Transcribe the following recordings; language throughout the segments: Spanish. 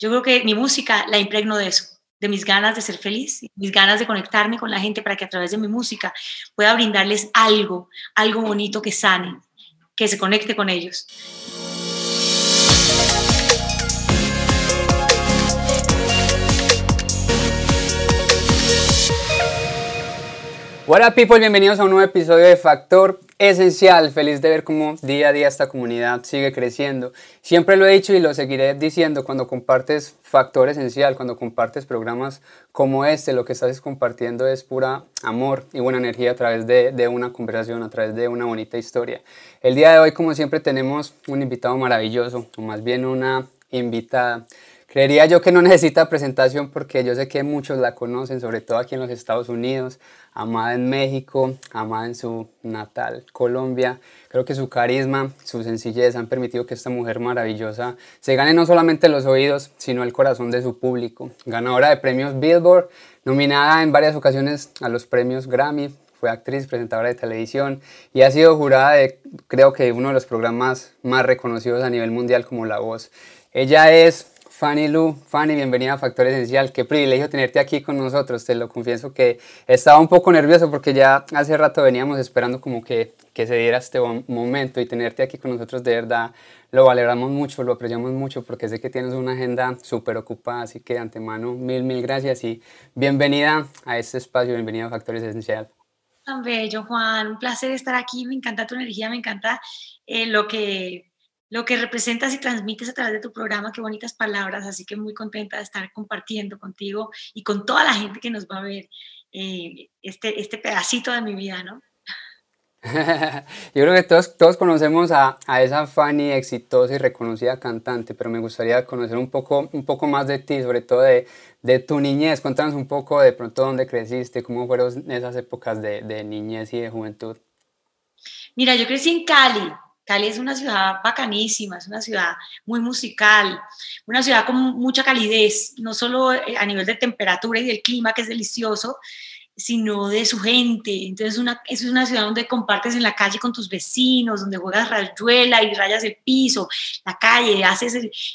yo creo que mi música la impregno de eso, de mis ganas de ser feliz, mis ganas de conectarme con la gente para que a través de mi música pueda brindarles algo, algo bonito que sane, que se conecte con ellos. Hola people, bienvenidos a un nuevo episodio de Factor Esencial. Feliz de ver cómo día a día esta comunidad sigue creciendo. Siempre lo he dicho y lo seguiré diciendo, cuando compartes Factor Esencial, cuando compartes programas como este, lo que estás compartiendo es pura amor y buena energía a través de, de una conversación, a través de una bonita historia. El día de hoy, como siempre, tenemos un invitado maravilloso, o más bien una invitada. Creería yo que no necesita presentación porque yo sé que muchos la conocen, sobre todo aquí en los Estados Unidos amada en México, amada en su natal Colombia. Creo que su carisma, su sencillez han permitido que esta mujer maravillosa se gane no solamente los oídos, sino el corazón de su público. Ganadora de premios Billboard, nominada en varias ocasiones a los premios Grammy, fue actriz, presentadora de televisión y ha sido jurada de creo que uno de los programas más reconocidos a nivel mundial como La Voz. Ella es Fanny Lu, Fanny, bienvenida a Factor Esencial. Qué privilegio tenerte aquí con nosotros. Te lo confieso que estaba un poco nervioso porque ya hace rato veníamos esperando como que, que se diera este momento y tenerte aquí con nosotros de verdad lo valoramos mucho, lo apreciamos mucho porque sé que tienes una agenda súper ocupada. Así que de antemano, mil, mil gracias y bienvenida a este espacio, bienvenida a Factor Esencial. Tan bello, Juan. Un placer estar aquí. Me encanta tu energía, me encanta eh, lo que lo que representas y transmites a través de tu programa, qué bonitas palabras, así que muy contenta de estar compartiendo contigo y con toda la gente que nos va a ver eh, este, este pedacito de mi vida, ¿no? Yo creo que todos, todos conocemos a, a, esa Fanny exitosa y reconocida cantante, pero me gustaría conocer un poco, un poco más de ti, sobre todo de, de tu niñez. Cuéntanos un poco de pronto dónde creciste, cómo fueron esas épocas de, de niñez y de juventud. Mira, yo crecí en Cali, Es una ciudad bacanísima, es una ciudad muy musical, una ciudad con mucha calidez, no solo eh, a nivel de temperatura y del clima, que es delicioso, sino de su gente. Entonces una, es una ciudad donde compartes en la calle con tus vecinos, donde juegas rayuela y rayas el piso, la calle, haces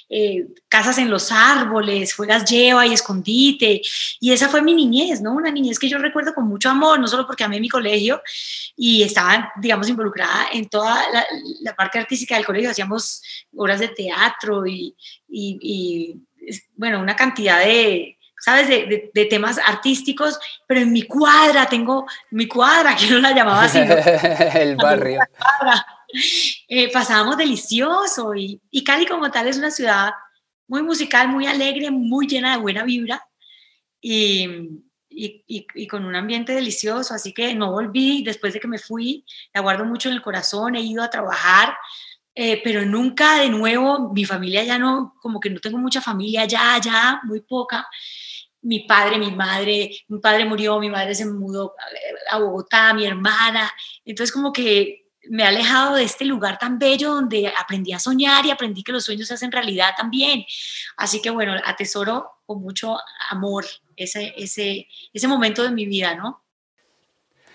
eh, casas en los árboles, juegas lleva y escondite. Y esa fue mi niñez, ¿no? Una niñez que yo recuerdo con mucho amor, no solo porque amé mi colegio y estaba, digamos, involucrada en toda la, parte artística del colegio, hacíamos obras de teatro y, y bueno, una cantidad de ¿sabes? De, de, temas artísticos, pero en mi cuadra tengo, mi cuadra, que no la llamaba así. el barrio. Eh, pasábamos delicioso y, y Cali como tal es una ciudad muy musical, muy alegre, muy llena de buena vibra y, y, y, con un ambiente delicioso, así que no volví, después de que me fui, la guardo mucho en el corazón, he ido a trabajar, eh, pero nunca de nuevo, mi familia ya no, como que no tengo mucha familia ya, ya, muy poca, mi padre, mi madre, mi padre murió, mi madre se mudó a Bogotá, mi hermana, entonces como que me he alejado de este lugar tan bello donde aprendí a soñar y aprendí que los sueños se hacen realidad también. Así que bueno, atesoro con mucho amor ese, ese, ese momento de mi vida, ¿no?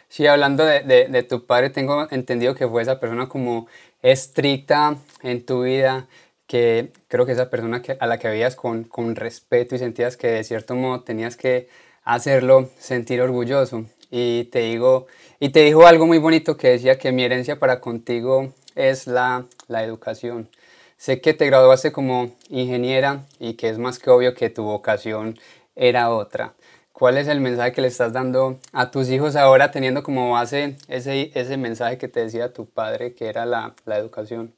Sí, hablando de, de, de tu padre, tengo entendido que fue esa persona como estricta en tu vida, que creo que esa persona que, a la que veías con, con respeto y sentías que de cierto modo tenías que hacerlo sentir orgulloso. Y te, digo, y te dijo algo muy bonito que decía que mi herencia para contigo es la, la educación. Sé que te graduaste como ingeniera y que es más que obvio que tu vocación era otra. ¿Cuál es el mensaje que le estás dando a tus hijos ahora teniendo como base ese, ese mensaje que te decía tu padre que era la, la educación?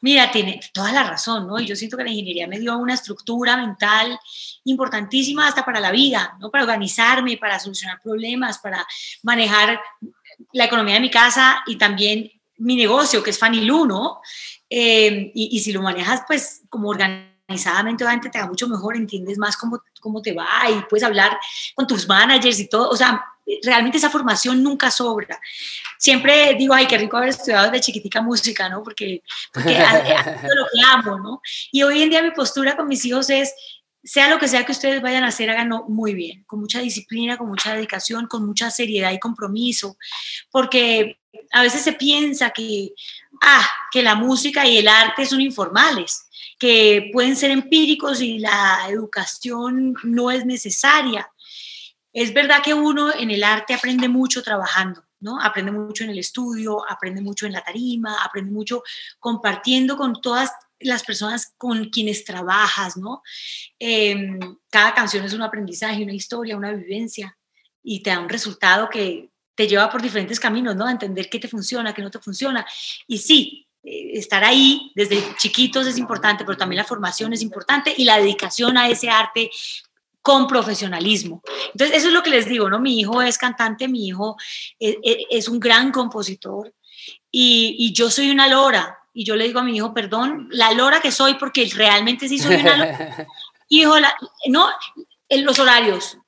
Mira, tiene toda la razón, ¿no? Y yo siento que la ingeniería me dio una estructura mental importantísima hasta para la vida, ¿no? Para organizarme, para solucionar problemas, para manejar la economía de mi casa y también mi negocio, que es Fanny Lu, ¿no? Eh, y, y, si lo manejas, pues, como organizadamente, obviamente te va mucho mejor, entiendes más cómo, cómo te va y puedes hablar con tus managers y todo. O sea, realmente esa formación nunca sobra. Siempre digo, ay, qué rico haber estudiado desde chiquitica música, ¿no? Porque, porque lo que amo, ¿no? Y hoy en día mi postura con mis hijos es, sea lo que sea que ustedes vayan a hacer, háganlo muy bien, con mucha disciplina, con mucha dedicación, con mucha seriedad y compromiso, porque a veces se piensa que, ah, que la música y el arte son informales, que pueden ser empíricos y la educación no es necesaria. Es verdad que uno en el arte aprende mucho trabajando, ¿no? Aprende mucho en el estudio, aprende mucho en la tarima, aprende mucho compartiendo con todas las personas con quienes trabajas, ¿no? Em, cada canción es un aprendizaje, una historia, una vivencia y te da un resultado que te lleva por diferentes caminos, ¿no? A entender qué te funciona, qué no te funciona. Y sí, eh, estar ahí desde chiquitos es importante, pero también la formación es importante y la dedicación a ese arte con profesionalismo. Entonces, eso es lo que les digo, ¿no? Mi hijo es cantante, mi hijo es, e, e, es un gran compositor y, y, yo soy una lora. Y yo le digo a mi hijo, perdón, la lora que soy, porque realmente sí soy una lora. hijo, la, no, en los horarios,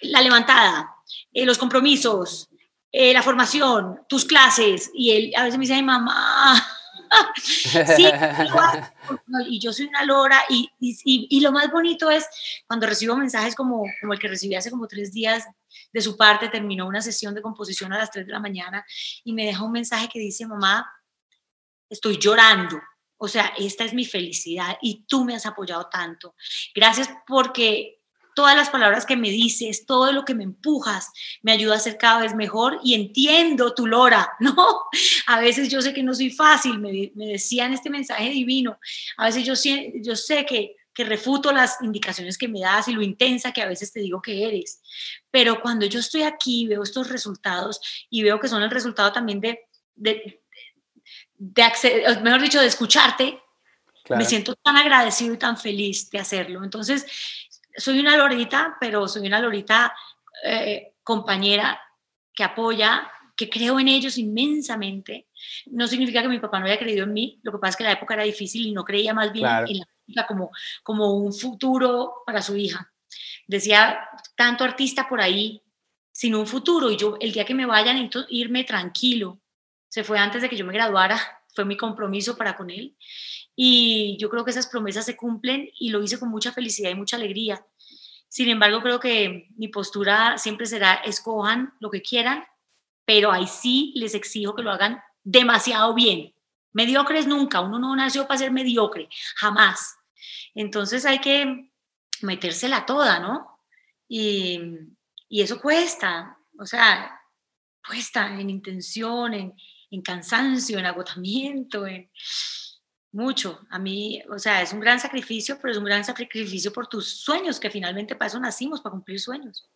la levantada, eh, los compromisos, eh, la formación, tus clases. Y él a veces me dice, Ay, mamá, sí, y yo soy una lora y, y, y, lo más bonito es cuando recibo mensajes como, como el que recibí hace como tres días de su parte, terminó una sesión de composición a las 3 de la mañana y me deja un mensaje que dice, mamá, estoy llorando. O sea, esta es mi felicidad y tú me has apoyado tanto. Gracias porque todas las palabras que me dices, todo lo que me empujas, me ayuda a ser cada vez mejor y entiendo tu lora, ¿no? A veces yo sé que no soy fácil, me, me decían este mensaje divino, a veces yo, yo sé que, que refuto las indicaciones que me das y lo intensa que a veces te digo que eres, pero cuando yo estoy aquí, veo estos resultados y veo que son el resultado también de, de, de acceder, mejor dicho, de escucharte, me siento tan agradecido y tan feliz de hacerlo. Entonces, soy una lorita, pero soy una lorita eh, compañera que apoya, que creo en ellos inmensamente. No significa que mi papá no haya creído en mí, lo que pasa es que la época era difícil y no creía más bien en la música como, como un futuro para su hija. Decía, tanto artista por ahí, sin un futuro, y yo el día que me vayan necesito irme tranquilo. Se fue antes de que yo me graduara, fue mi compromiso para con él. Y yo creo que esas promesas se cumplen y lo hice con mucha felicidad y mucha alegría. Sin embargo, creo que mi postura siempre será, escojan lo que quieran, pero ahí sí les exijo que lo hagan demasiado bien. Mediocres nunca, uno no nació para ser mediocre, jamás. Entonces hay que metérsela toda, ¿no? Y, y eso cuesta, o sea, cuesta en intención, en, en cansancio, en agotamiento, en, mucho. A mí, o sea, es un gran sacrificio, pero es un gran sacrificio por tus sueños, que finalmente para eso nacimos, para cumplir sueños.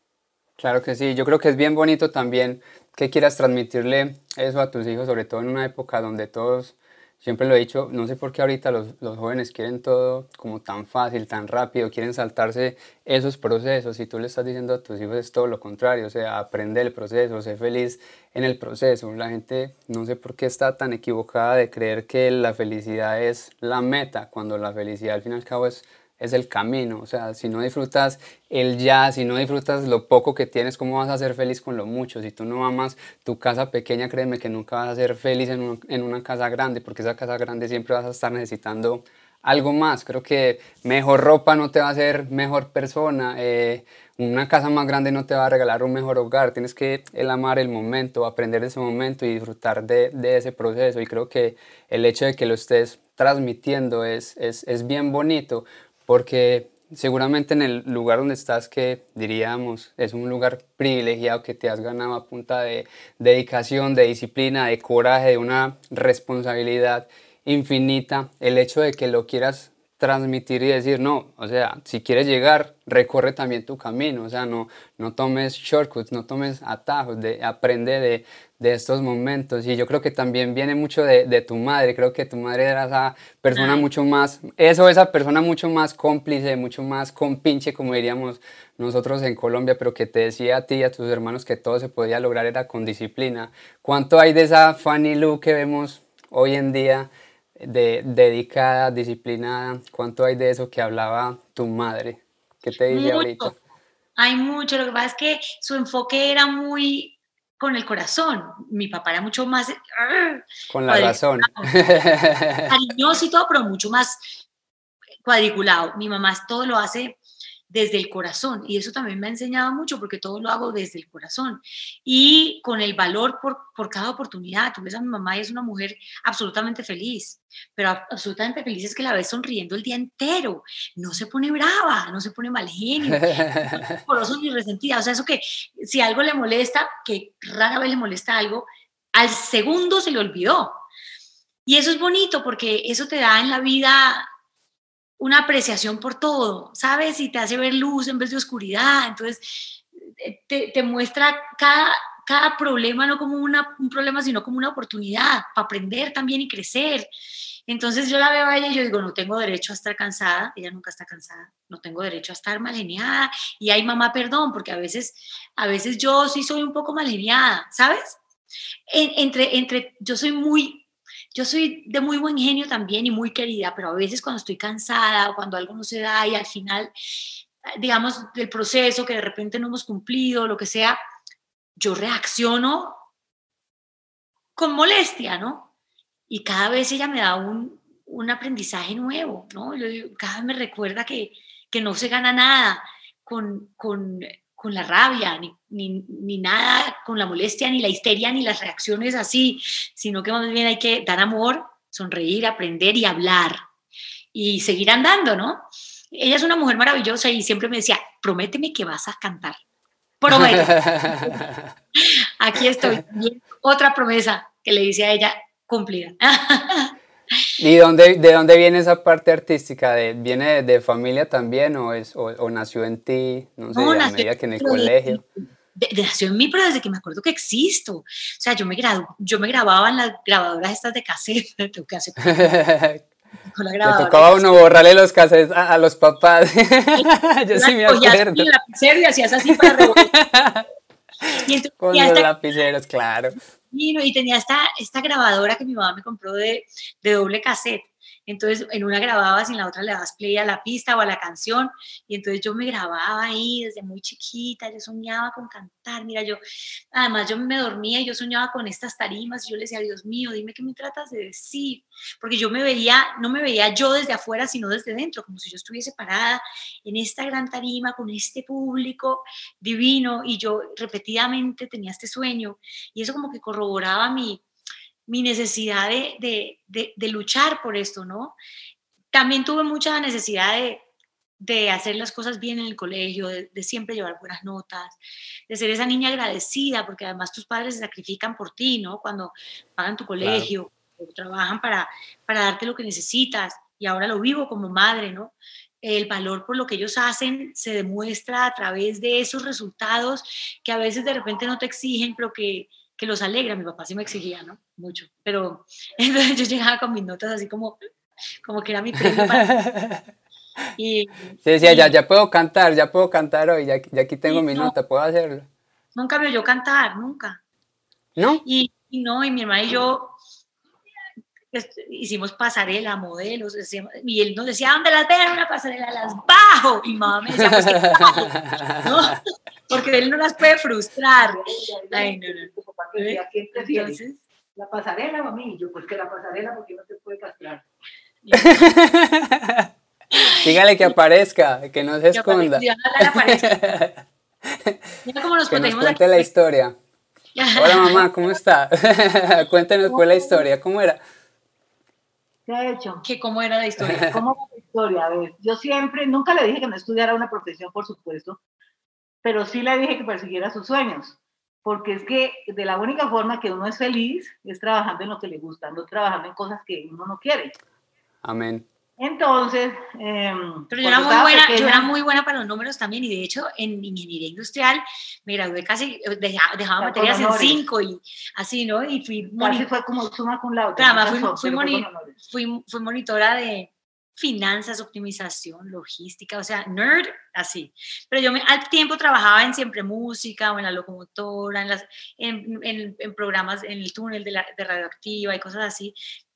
Claro que sí, yo creo que es bien bonito también que quieras transmitirle eso a tus hijos, sobre todo en una época donde todos siempre lo he dicho, no sé por qué ahorita los, los, jóvenes quieren todo como tan fácil, tan rápido, quieren saltarse esos procesos y tú le estás diciendo a tus hijos es todo lo contrario, o sea, aprende el proceso, sé feliz en el proceso. La gente no sé por qué está tan equivocada de creer que la felicidad es la meta, cuando la felicidad al fin y al cabo es es el camino. O sea, si no disfrutas el ya, si no disfrutas lo poco que tienes, ¿cómo vas a ser feliz con lo mucho? Si tú no amas tu casa pequeña, créeme que nunca vas a ser feliz en, en una casa grande, porque esa casa grande siempre vas a estar necesitando algo más. Creo que mejor ropa no te va a hacer mejor persona. Eh, una casa más grande no te va a regalar un mejor hogar. Tienes que el amar el momento, aprender de ese momento y disfrutar de, de, ese proceso. Y creo que el hecho de que lo estés transmitiendo es, es, es bien bonito porque seguramente en el lugar donde estás, que diríamos es un lugar privilegiado que te has ganado a punta de dedicación, de disciplina, de coraje, de una responsabilidad infinita, el hecho de que lo quieras transmitir y decir, no, o sea, si quieres llegar, recorre también tu camino, o sea, no, no tomes shortcuts, no tomes atajos, de, aprende de, de estos momentos. Y yo creo que también viene mucho de, de, tu madre, creo que tu madre era esa persona mucho más, eso, esa persona mucho más cómplice, mucho más compinche, como diríamos nosotros en Colombia, pero que te decía a ti y a tus hermanos que todo se podía lograr era con disciplina. ¿Cuánto hay de esa Fanny Lu que vemos hoy en día? De, dedicada, disciplinada. ¿Cuánto hay de eso que hablaba tu madre? ¿Qué te dice ahorita? Hay mucho, lo que pasa es que su enfoque era muy con el corazón. Mi papá era mucho más... Con la razón. Cariñoso y todo, pero mucho más cuadriculado. Mi mamá todo lo hace desde el corazón y eso también me ha enseñado mucho porque todo lo hago desde el corazón y con el valor por, por cada oportunidad. Tú ves a mi mamá y es una mujer absolutamente feliz, pero absolutamente feliz es que la ves sonriendo el día entero, no se pone brava, no se pone mal genio, no ni resentida, o sea, eso que si algo le molesta, que rara vez le molesta algo, al segundo se le olvidó. Y eso es bonito porque eso te da en la vida una apreciación por todo, ¿sabes? Y te hace ver luz en vez de oscuridad. Entonces, eh, te, muestra cada, cada problema no como un problema, sino como una oportunidad para aprender también y crecer. Entonces yo la veo a ella y yo digo, no tengo derecho a estar cansada, ella nunca está cansada, no tengo derecho a estar mal geniada. Y hay mamá, perdón, porque a veces, a veces yo sí soy un poco mal geniada, ¿sabes? entre, entre, yo soy muy yo soy de muy buen genio también y muy querida, pero a veces cuando estoy cansada o cuando algo no se da y al final, digamos, del proceso que de repente no hemos cumplido, lo que sea, yo reacciono con molestia, ¿no? Y cada vez ella me da un, un aprendizaje nuevo, ¿no? cada vez me recuerda que, que no se gana nada con, con con la rabia, ni, ni, ni, nada con la molestia, ni la histeria, ni las reacciones así, sino que más bien hay que dar amor, sonreír, aprender y hablar y seguir andando, ¿no? Ella es una mujer maravillosa y siempre me decía, prométeme que vas a cantar. Prométeme. Aquí estoy. Otra promesa que le hice a ella cumplida. ¿Y dónde, de dónde viene esa parte artística? ¿De, ¿Viene de, familia también o, es, o, nació en ti? No sé, a medida que en el colegio. nació en mí, pero desde que me acuerdo que existo. O sea, yo me, yo me grababa en las grabadoras estas de cassette. Tengo que hacer. Me tocaba uno borrarle los cassettes a, los papás. yo sí me acuerdo. Y lapicero y hacías así para y Con los lapiceros, claro y tenía esta, esta grabadora que mi mamá me compró de, de doble cassette. Entonces, en una grababas y en la otra le dabas play a la pista o a la canción. Y entonces yo me grababa ahí desde muy chiquita, yo soñaba con cantar. Mira, yo, además yo me dormía y yo soñaba con estas tarimas. Y yo le decía, Dios mío, dime qué me tratas de decir. Porque yo me veía, no me veía yo desde afuera, sino desde dentro, como si yo estuviese parada en esta gran tarima con este público divino. Y yo repetidamente tenía este sueño. Y eso como que corroboraba mi mi necesidad de, luchar por esto, ¿no? También tuve mucha necesidad de, hacer las cosas bien en el colegio, de, siempre llevar buenas notas, de ser esa niña agradecida, porque además tus padres se sacrifican por ti, ¿no? Cuando pagan tu colegio, trabajan para, para darte lo que necesitas, y ahora lo vivo como madre, ¿no? El valor por lo que ellos hacen se demuestra a través de esos resultados que a veces de repente no te exigen, pero que, que los alegra. Mi papá sí me exigía, ¿no? Mucho. Pero entonces yo llegaba con mis notas así como, como que era mi premio Y, sí, decía, ya, ya puedo cantar, ya puedo cantar hoy, ya, ya aquí tengo mi nota, puedo hacerlo. Nunca vio yo cantar, nunca. ¿No? Y, no, y mi hermana y yo hicimos pasarela, modelos, y él nos decía, ¿dónde las ven? Una pasarela, las bajo. Y mamá me decía, pues que ¿no? Porque él no las puede frustrar. Ay, no, no. Entonces, la pasarela, mami. Yo, pues que la pasarela, porque no se puede castrar. Dígale que aparezca, que no se esconda. Mira cómo nos que nos cuente la historia. Hola mamá, ¿cómo está? Cuéntenos fue la historia, ¿cómo era? ¿Qué ha hecho? ¿Qué, ¿Cómo era la historia? ¿Cómo era la historia? A ver, yo siempre, nunca le dije que no estudiara una profesión, por supuesto, pero sí le dije que persiguiera sus sueños porque es que de la única forma que uno es feliz es trabajando en lo que le gusta, no trabajando en cosas que uno no quiere. Amén. Entonces, em, pero yo era, muy buena, yo era muy buena para los números también y de hecho en ingeniería industrial me gradué casi, dejaba, dejaba materias en cinco y así, ¿no? Y fui... Casi fue como suma con la otra. Claro, fui, fui, fui monitora de, finanzas, optimización, logística, o sea, nerd, así. Pero yo me, al tiempo trabajaba en siempre música o en la locomotora, en, las, en, en, programas, en el túnel de, la, de radioactiva y cosas así,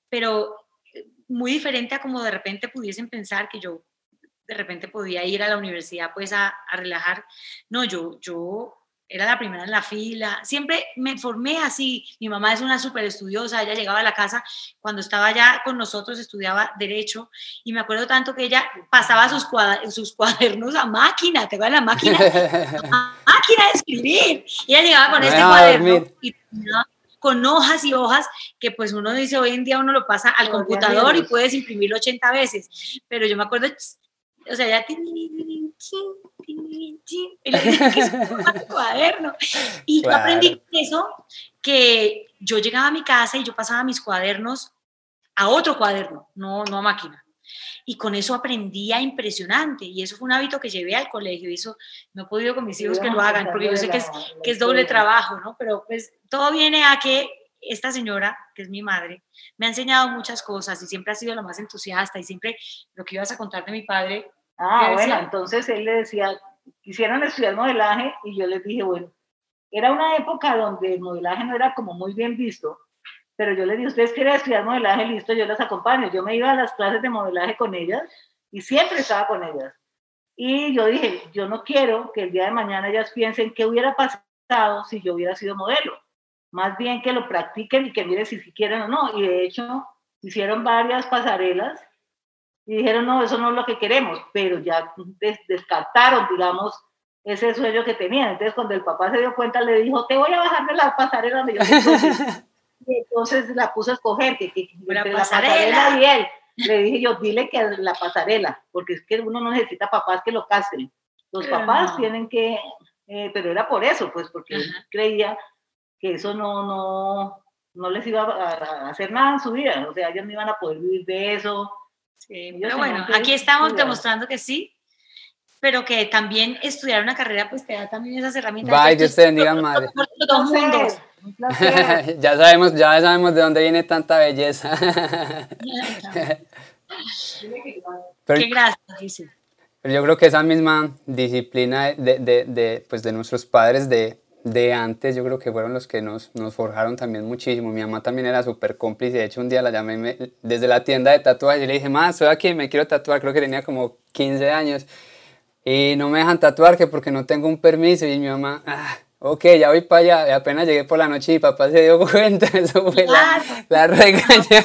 pero eh, muy diferente a como de repente pudiesen pensar que yo de repente podía ir a la universidad pues a, a relajar. No, yo, yo era la primera en la fila, siempre me formé así, mi mamá es una súper estudiosa, ella llegaba a la casa cuando estaba ya con nosotros, estudiaba derecho, y me acuerdo tanto que ella pasaba sus, sus cuadernos a máquina, te va la máquina, máquina de escribir, y ella llegaba con este cuaderno y con hojas y hojas que pues uno dice hoy en día uno lo pasa al computador y puedes imprimirlo 80 veces, pero yo me acuerdo, o sea, ya cuaderno. Y yo aprendí eso, que yo llegaba a mi casa y yo pasaba mis cuadernos a otro cuaderno, no, no a máquina. Y con eso aprendía impresionante. Y eso fue un hábito que llevé al colegio. Y eso no he podido con mis hijos que lo hagan, porque yo sé que es, que es doble trabajo, ¿no? Pero pues todo viene a que esta señora, que es mi madre, me ha enseñado muchas cosas y siempre ha sido la más entusiasta y siempre lo que ibas a contar de mi padre. Ah, bueno, entonces él le decía, quisieron estudiar modelaje y yo les dije, bueno, era una época donde el modelaje no era como muy bien visto, pero yo les dije, ustedes quieren estudiar modelaje, listo, yo las acompaño. Yo me iba a las clases de modelaje con ellas y siempre estaba con ellas. Y yo dije, yo no quiero que el día de mañana ellas piensen qué hubiera pasado si yo hubiera sido modelo. Más bien que lo practiquen y que miren si, si quieren o no. Y de hecho, hicieron varias pasarelas y dijeron, no, eso no es lo que queremos, pero ya descartaron, digamos, ese sueño que tenían. Entonces, cuando el papá se dio cuenta, le dijo, te voy a bajar de la pasarela donde yo Y entonces la puso a escoger, que, que la pasarela y él. Le dije yo, dile que la pasarela, porque es que uno no necesita papás que lo casen. Los papás tienen que, eh, pero era por eso, pues, porque él creía que eso no, no, no les iba a, hacer nada en su vida. O sea, ellos no iban a poder vivir de eso Sí, pero bueno, aquí estamos demostrando que sí, pero que también estudiar una carrera pues te da también esas herramientas. Bye, Dios te bendiga, madre. ya sabemos, ya sabemos de dónde viene tanta belleza. pero, Qué gracias, Pero yo creo que esa misma disciplina de, de, de, pues de nuestros padres de de antes, yo creo que fueron los que nos, nos forjaron también muchísimo. Mi mamá también era súper cómplice. De hecho, un día la llamé desde la tienda de tatuajes y le dije, mamá, estoy aquí, me quiero tatuar. Creo que tenía como 15 años. Y no me dejan tatuar que porque no tengo un permiso. Y mi mamá, ah, ok, ya voy para allá. Y apenas llegué por la noche y papá se dio cuenta. Eso fue la, la regaña.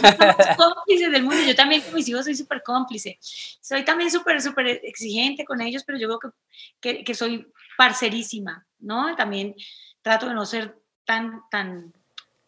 Somos cómplices del mundo. Yo también con mis hijos soy súper cómplice. Soy también súper, súper exigente con ellos, pero yo creo que, que, que soy parcerísima, ¿no? También trato de no ser tan, tan,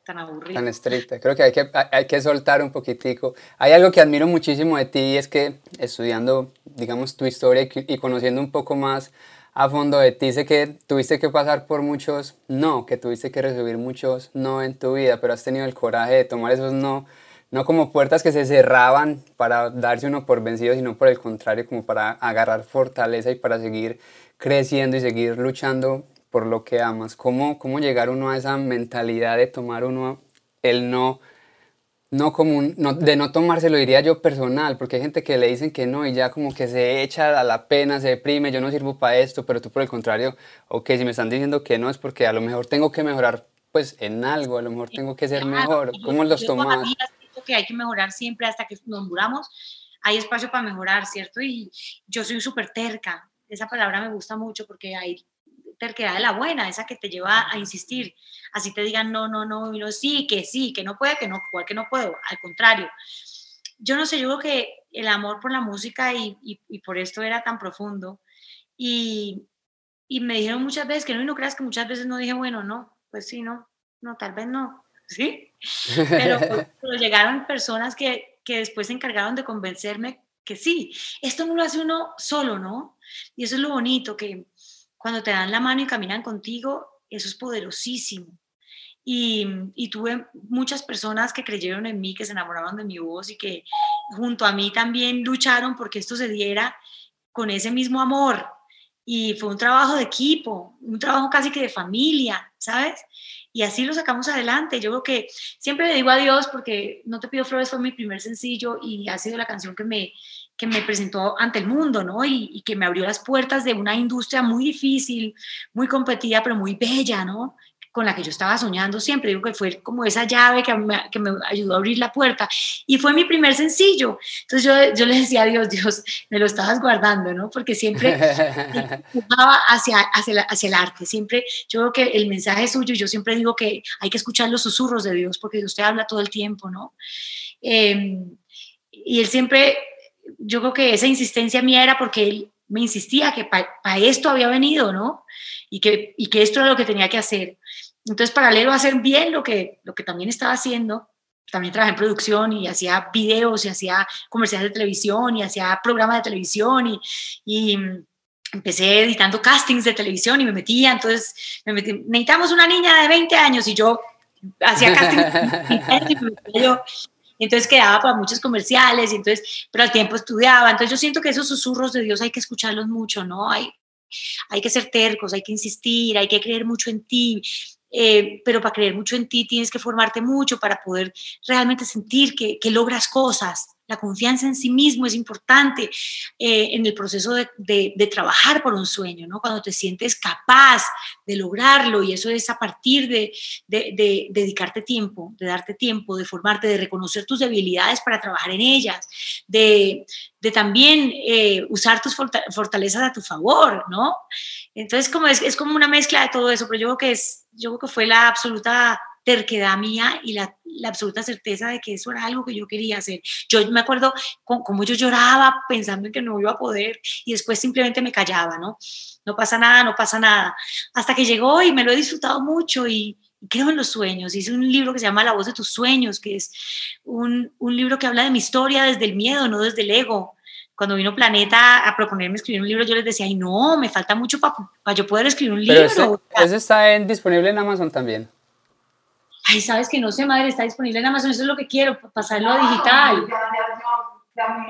tan aburrida. Tan estricta. Creo que hay, que hay que soltar un poquitico. Hay algo que admiro muchísimo de ti y es que estudiando, digamos, tu historia y, conociendo un poco más a fondo de ti, sé que tuviste que pasar por muchos no, que tuviste que recibir muchos no en tu vida, pero has tenido el coraje de tomar esos no, no como puertas que se cerraban para darse uno por vencido, sino por el contrario, como para agarrar fortaleza y para seguir creciendo y seguir luchando por lo que amas? ¿Cómo, cómo llegar uno a esa mentalidad de tomar uno el no, no como no, de no tomárselo, diría yo personal, porque hay gente que le dicen que no y ya como que se echa a la pena, se deprime, yo no sirvo para esto, pero tú por el contrario, ok, si me están diciendo que no es porque a lo mejor tengo que mejorar pues en algo, a lo mejor tengo que ser mejor. ¿Cómo los tomas? que hay que mejorar siempre hasta que nos muramos, hay espacio para mejorar, ¿cierto? Y yo soy súper terca, esa palabra me gusta mucho porque hay terquedad de la buena, esa que te lleva a insistir, así te digan no, no, no, y no, sí, que sí, que no puede, que no, igual que no puedo, al contrario. Yo no sé, yo creo que el amor por la música y, y, por esto era tan profundo y, y, me dijeron muchas veces que no, y no creas que muchas veces no dije, bueno, no, pues sí, no, no, tal vez no, ¿sí? Pero, pero llegaron personas que, que después se encargaron de convencerme que sí, esto no lo hace uno solo, ¿no? Y eso es lo bonito, que cuando te dan la mano y caminan contigo, eso es poderosísimo. Y, y, tuve muchas personas que creyeron en mí, que se enamoraron de mi voz y que junto a mí también lucharon porque esto se diera con ese mismo amor. Y fue un trabajo de equipo, un trabajo casi que de familia, ¿sabes? Y así lo sacamos adelante. Yo creo que siempre le digo a Dios porque No te pido flores fue mi primer sencillo y ha sido la canción que me, que me presentó ante el mundo, ¿no? Y, que me abrió las puertas de una industria muy difícil, muy competida, pero muy bella, ¿no? Con la que yo estaba soñando siempre. Digo que fue como esa llave que me, que me ayudó a abrir la puerta. Y fue mi primer sencillo. Entonces yo, yo le decía a Dios, Dios, me lo estabas guardando, ¿no? Porque siempre empujaba hacia, hacia, hacia, el arte. Siempre, yo creo que el mensaje suyo, yo siempre digo que hay que escuchar los susurros de Dios, porque Dios te habla todo el tiempo, ¿no? Eh, y él siempre, yo creo que esa insistencia mía era porque él me insistía que para esto había venido, ¿no? Y que, y que esto era lo que tenía que hacer. Entonces, paralelo a hacer bien lo que, lo que también estaba haciendo, también trabajé en producción y hacía videos y hacía comerciales de televisión y hacía programas de televisión y, y empecé editando castings de televisión y me metía, entonces me metí, necesitamos una niña de 20 años y yo hacía castings y yo entonces quedaba para muchos comerciales, y entonces, pero al tiempo estudiaba. Entonces yo siento que esos susurros de Dios hay que escucharlos mucho, ¿no? Hay, hay que ser tercos, hay que insistir, hay que creer mucho en ti. Eh, pero para creer mucho en ti tienes que formarte mucho para poder realmente sentir que, que logras cosas. La confianza en sí mismo es importante eh, en el proceso de, trabajar por un sueño, ¿no? Cuando te sientes capaz de lograrlo y eso es a partir de, de, dedicarte tiempo, de darte tiempo, de formarte, de reconocer tus debilidades para trabajar en ellas, de, también eh, usar tus fortalezas a tu favor, ¿no? Entonces como es, es como una mezcla de todo eso, pero yo creo que, es, yo creo que fue la absoluta terquedad mía y la, la, absoluta certeza de que eso era algo que yo quería hacer. Yo me acuerdo cómo yo lloraba pensando en que no iba a poder y después simplemente me callaba, ¿no? No pasa nada, no pasa nada. Hasta que llegó y me lo he disfrutado mucho y, creo en los sueños. Hice un libro que se llama La voz de tus sueños, que es un, un libro que habla de mi historia desde el miedo, no desde el ego cuando vino Planeta a proponerme escribir un libro, yo les decía, ay, no, me falta mucho para yo poder escribir un libro. Pero ese, está disponible en Amazon también ay, sabes que no sé, madre, está disponible en Amazon, eso es lo que quiero, pasarlo a digital.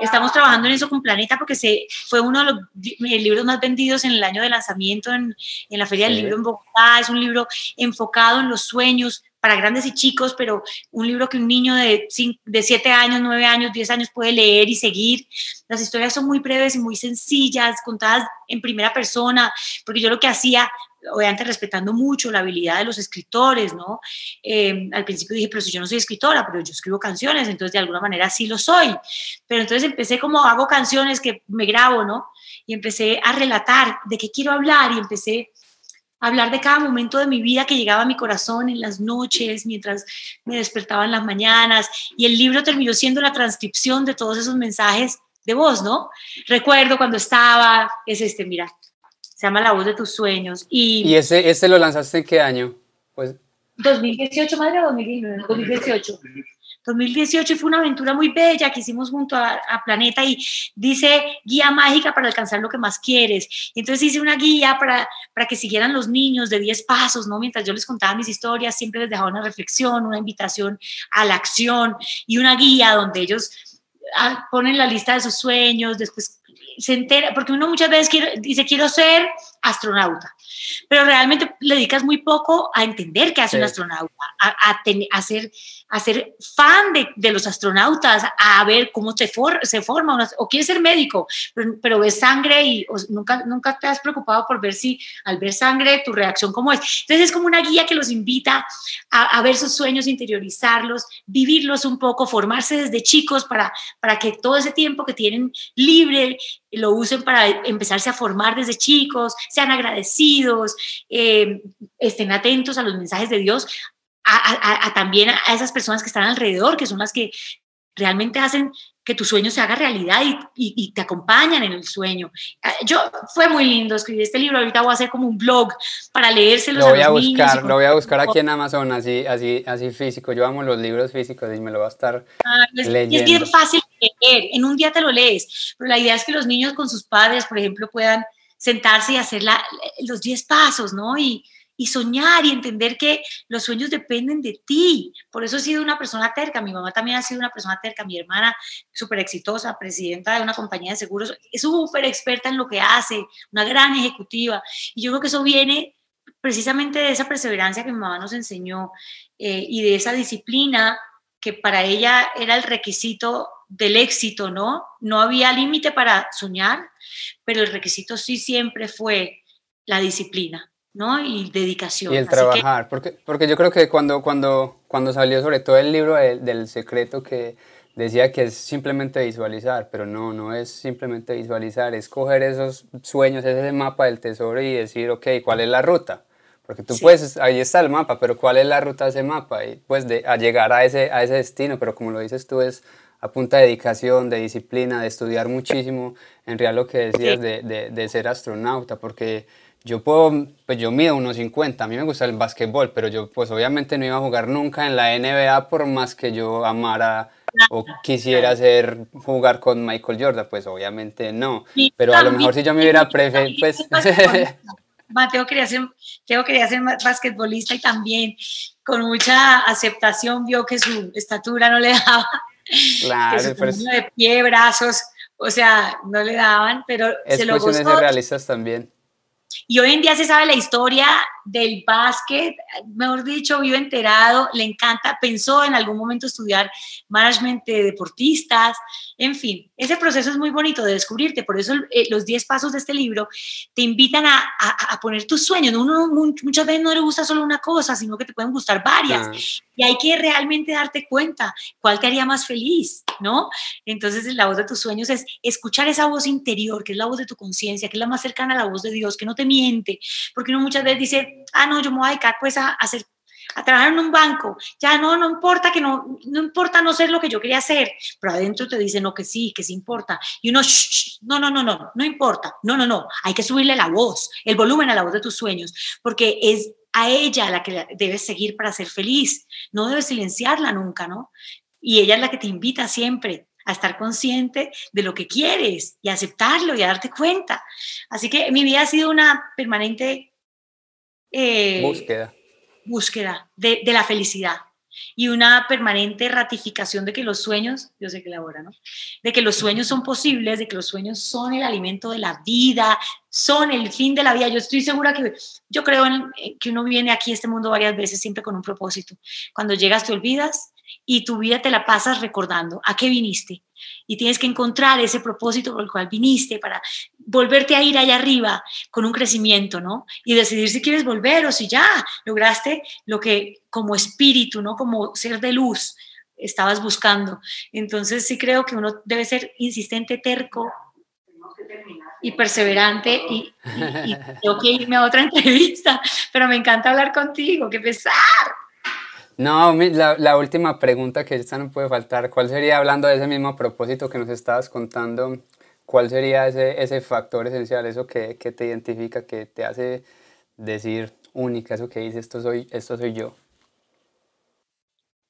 Estamos trabajando en eso con Planeta porque se, fue uno de los libros más vendidos en el año de lanzamiento en, en la Feria del Libro en Bogotá. Es un libro enfocado en los sueños para grandes y chicos, pero un libro que un niño de, de 7 años, 9 años, 10 años puede leer y seguir. Las historias son muy breves y muy sencillas, contadas en primera persona, porque yo lo que hacía obviamente respetando mucho la habilidad de los escritores, ¿no? Eh, al principio dije, pero si yo no soy escritora, pero yo escribo canciones, entonces de alguna manera sí lo soy. Pero entonces empecé como hago canciones que me grabo, ¿no? Y empecé a relatar de qué quiero hablar y empecé hablar de cada momento de mi vida que llegaba a mi corazón en las noches, mientras me despertaba en las mañanas. Y el libro terminó siendo la transcripción de todos esos mensajes de voz, ¿no? Recuerdo cuando estaba, es este, mira, se llama La voz de tus sueños. ¿Y, ¿Y ese, ese lo lanzaste en qué año? Pues... 2018, madre, o 2018. 2018 fue una aventura muy bella que hicimos junto a, Planeta y dice guía mágica para alcanzar lo que más quieres. entonces hice una guía para, para que siguieran los niños de 10 pasos, ¿no? Mientras yo les contaba mis historias, siempre les dejaba una reflexión, una invitación a la acción y una guía donde ellos ah, ponen la lista de sus sueños, después se entera, porque uno muchas veces dice, quiero ser astronauta, pero realmente le dedicas muy poco a entender qué hace un astronauta, a, a, ser, a ser fan de, de, los astronautas, a ver cómo se, for, se forma, o quieres ser médico, pero, pero ves sangre y nunca, nunca te has preocupado por ver si al ver sangre tu reacción cómo es. Entonces es como una guía que los invita a, a ver sus sueños, interiorizarlos, vivirlos un poco, formarse desde chicos para, para que todo ese tiempo que tienen libre lo usen para empezarse a formar desde chicos, sean agradecidos, eh, estén atentos a los mensajes de Dios, a, también a esas personas que están alrededor, que son las que realmente hacen que tu sueño se haga realidad y, te acompañan en el sueño. Ah, yo, fue muy lindo escribir este libro, ahorita voy a hacer como un blog para leérselos lo voy a, buscar, Lo voy a buscar aquí en Amazon, así, así, así físico. Yo amo los libros físicos y me lo va a estar ah, leyendo. es bien fácil leer, en un día te lo lees, pero la idea es que los niños con sus padres, por ejemplo, puedan sentarse y hacer los 10 pasos, ¿no? Y, y soñar y entender que los sueños dependen de ti. Por eso he sido una persona terca. Mi mamá también ha sido una persona terca. Mi hermana, súper exitosa, presidenta de una compañía de seguros, es súper experta en lo que hace, una gran ejecutiva. Y yo creo que eso viene precisamente de esa perseverancia que mi mamá nos enseñó eh, y de esa disciplina que para ella era el requisito del éxito, ¿no? No había límite para soñar, pero el requisito sí siempre fue la disciplina ¿no? Y dedicación. Y el trabajar, porque, porque yo creo que cuando, cuando, cuando salió sobre todo el libro del secreto que decía que es simplemente visualizar, pero no, no es simplemente visualizar, es coger esos sueños, ese mapa del tesoro y decir, ok, ¿cuál es la ruta? Porque tú puedes, ahí está el mapa, pero ¿cuál es la ruta de ese mapa? Y pues de, a llegar a ese, a ese destino, pero como lo dices tú, es a punta de dedicación, de disciplina, de estudiar muchísimo, en real lo que decías de, de, de, ser astronauta, porque yo puedo, pues yo mido unos 50, a mí me gusta el básquetbol, pero yo pues obviamente no iba a jugar nunca en la NBA por más que yo amara o quisiera hacer jugar con Michael Jordan, pues obviamente no, pero a lo mejor si yo me hubiera preferido, pues... Mateo quería ser, Mateo quería ser basquetbolista y también con mucha aceptación vio que su estatura no le daba, claro, que pero de pie, brazos, o sea, no le daban, pero se lo gozó. realistas también. Y hoy en día se sabe la historia del básquet, mejor dicho, vive enterado, le encanta, pensó en algún momento estudiar management de deportistas, en fin, ese proceso es muy bonito de descubrirte, por eso eh, los 10 pasos de este libro te invitan a, a, poner tus sueños, uno muchas veces no le gusta solo una cosa, sino que te pueden gustar varias, y hay que realmente darte cuenta cuál te haría más feliz, ¿no? Entonces la voz de tus sueños es escuchar esa voz interior, que es la voz de tu conciencia, que es la más cercana a la voz de Dios, que no te miente, porque uno muchas veces dice, ah, no, yo me voy a dedicar pues a, hacer a trabajar en un banco, ya no, no importa que no, no importa no ser lo que yo quería hacer, pero adentro te dicen, no, que sí, que sí importa. Y uno, no, no, no, no, no importa, no, no, no, hay que subirle la voz, el volumen a la voz de tus sueños, porque es a ella la que debes seguir para ser feliz, no debes silenciarla nunca, ¿no? Y ella es la que te invita siempre a estar consciente de lo que quieres y aceptarlo y a darte cuenta. Así que mi vida ha sido una permanente eh, búsqueda. Búsqueda de, de, la felicidad y una permanente ratificación de que los sueños, yo sé que la hora, ¿no? De que los sueños son posibles, de que los sueños son el alimento de la vida, son el fin de la vida. Yo estoy segura que yo creo en, que uno viene aquí a este mundo varias veces siempre con un propósito. Cuando llegas te olvidas y tu vida te la pasas recordando a qué viniste y tienes que encontrar ese propósito por el cual viniste para volverte a ir allá arriba con un crecimiento, ¿no? Y decidir si quieres volver o si ya lograste lo que como espíritu, ¿no? Como ser de luz estabas buscando. Entonces sí creo que uno debe ser insistente, terco y perseverante y, tengo que irme a otra entrevista, pero me encanta hablar contigo, qué pesar. No, la, la, última pregunta que esta no puede faltar, ¿cuál sería, hablando de ese mismo propósito que nos estabas contando, cuál sería ese, ese factor esencial, eso que, que, te identifica, que te hace decir única, eso que dice, esto soy, esto soy yo?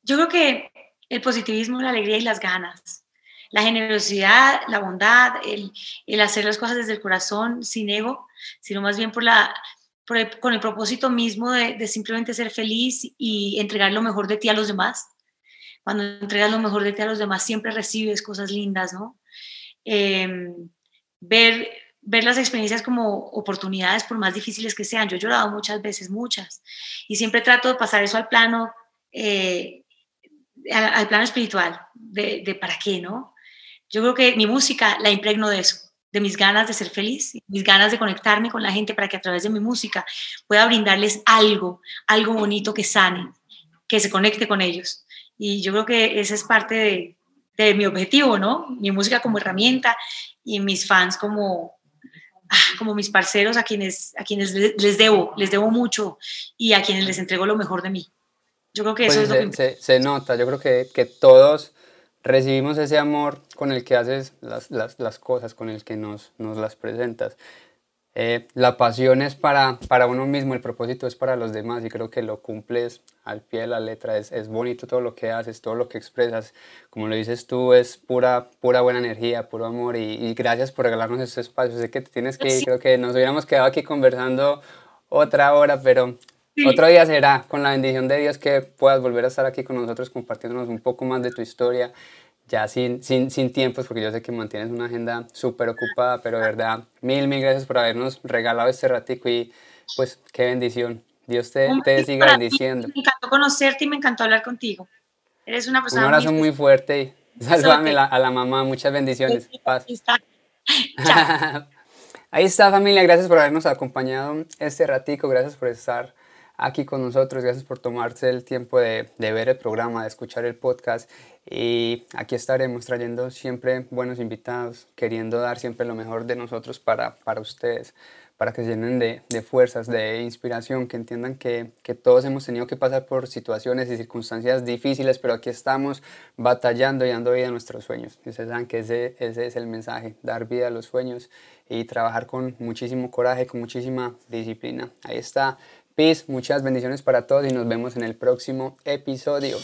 Yo creo que el positivismo, la alegría y las ganas, la generosidad, la bondad, el, el hacer las cosas desde el corazón, sin ego, sino más bien por la con el propósito mismo de, simplemente ser feliz y entregar lo mejor de ti a los demás. Cuando entregas lo mejor de ti a los demás, siempre recibes cosas lindas, ¿no? Em, ver, ver las experiencias como oportunidades, por más difíciles que sean. Yo he llorado muchas veces, muchas, y siempre trato de pasar eso al plano, eh, al, plano espiritual, de, de para qué, ¿no? Yo creo que mi música la impregno de eso de mis ganas de ser feliz, mis ganas de conectarme con la gente para que a través de mi música pueda brindarles algo, algo bonito que sane, que se conecte con ellos. Y yo creo que esa es parte de, mi objetivo, ¿no? Mi música como herramienta y mis fans como, ah, como mis parceros a quienes, a quienes les debo, les debo mucho y a quienes les entrego lo mejor de mí. Yo creo que eso pues es lo que... Se, se, nota, yo creo que, que todos recibimos ese amor con el que haces las, las, las cosas, con el que nos, nos las presentas. Eh, la pasión es para, para uno mismo, el propósito es para los demás y creo que lo cumples al pie de la letra. Es, es bonito todo lo que haces, todo lo que expresas. Como lo dices tú, es pura, pura buena energía, puro amor y, y gracias por regalarnos este espacio. Sé que te tienes que ir, creo que nos hubiéramos quedado aquí conversando otra hora, pero otro día será, con la bendición de Dios, que puedas volver a estar aquí con nosotros compartiéndonos un poco más de tu historia, ya sin, sin, sin tiempos, porque yo sé que mantienes una agenda súper ocupada, pero de verdad, mil, mil gracias por habernos regalado este ratico y pues qué bendición. Dios te, te siga bendiciendo. Me encantó conocerte y me encantó hablar contigo. Eres una persona Un abrazo muy, fuerte y saludame a la mamá, muchas bendiciones. Paz. Ahí está familia, gracias por habernos acompañado este ratico, gracias por estar aquí con nosotros. Gracias por tomarse el tiempo de, ver el programa, de escuchar el podcast. Y aquí estaremos trayendo siempre buenos invitados, queriendo dar siempre lo mejor de nosotros para, para ustedes, para que se llenen de, de fuerzas, de inspiración, que entiendan que, que, todos hemos tenido que pasar por situaciones y circunstancias difíciles, pero aquí estamos batallando y dando vida a nuestros sueños. Y ustedes saben que ese, ese es el mensaje, dar vida a los sueños y trabajar con muchísimo coraje, con muchísima disciplina. Ahí está Peace, muchas bendiciones para todos y nos vemos en el próximo episodio.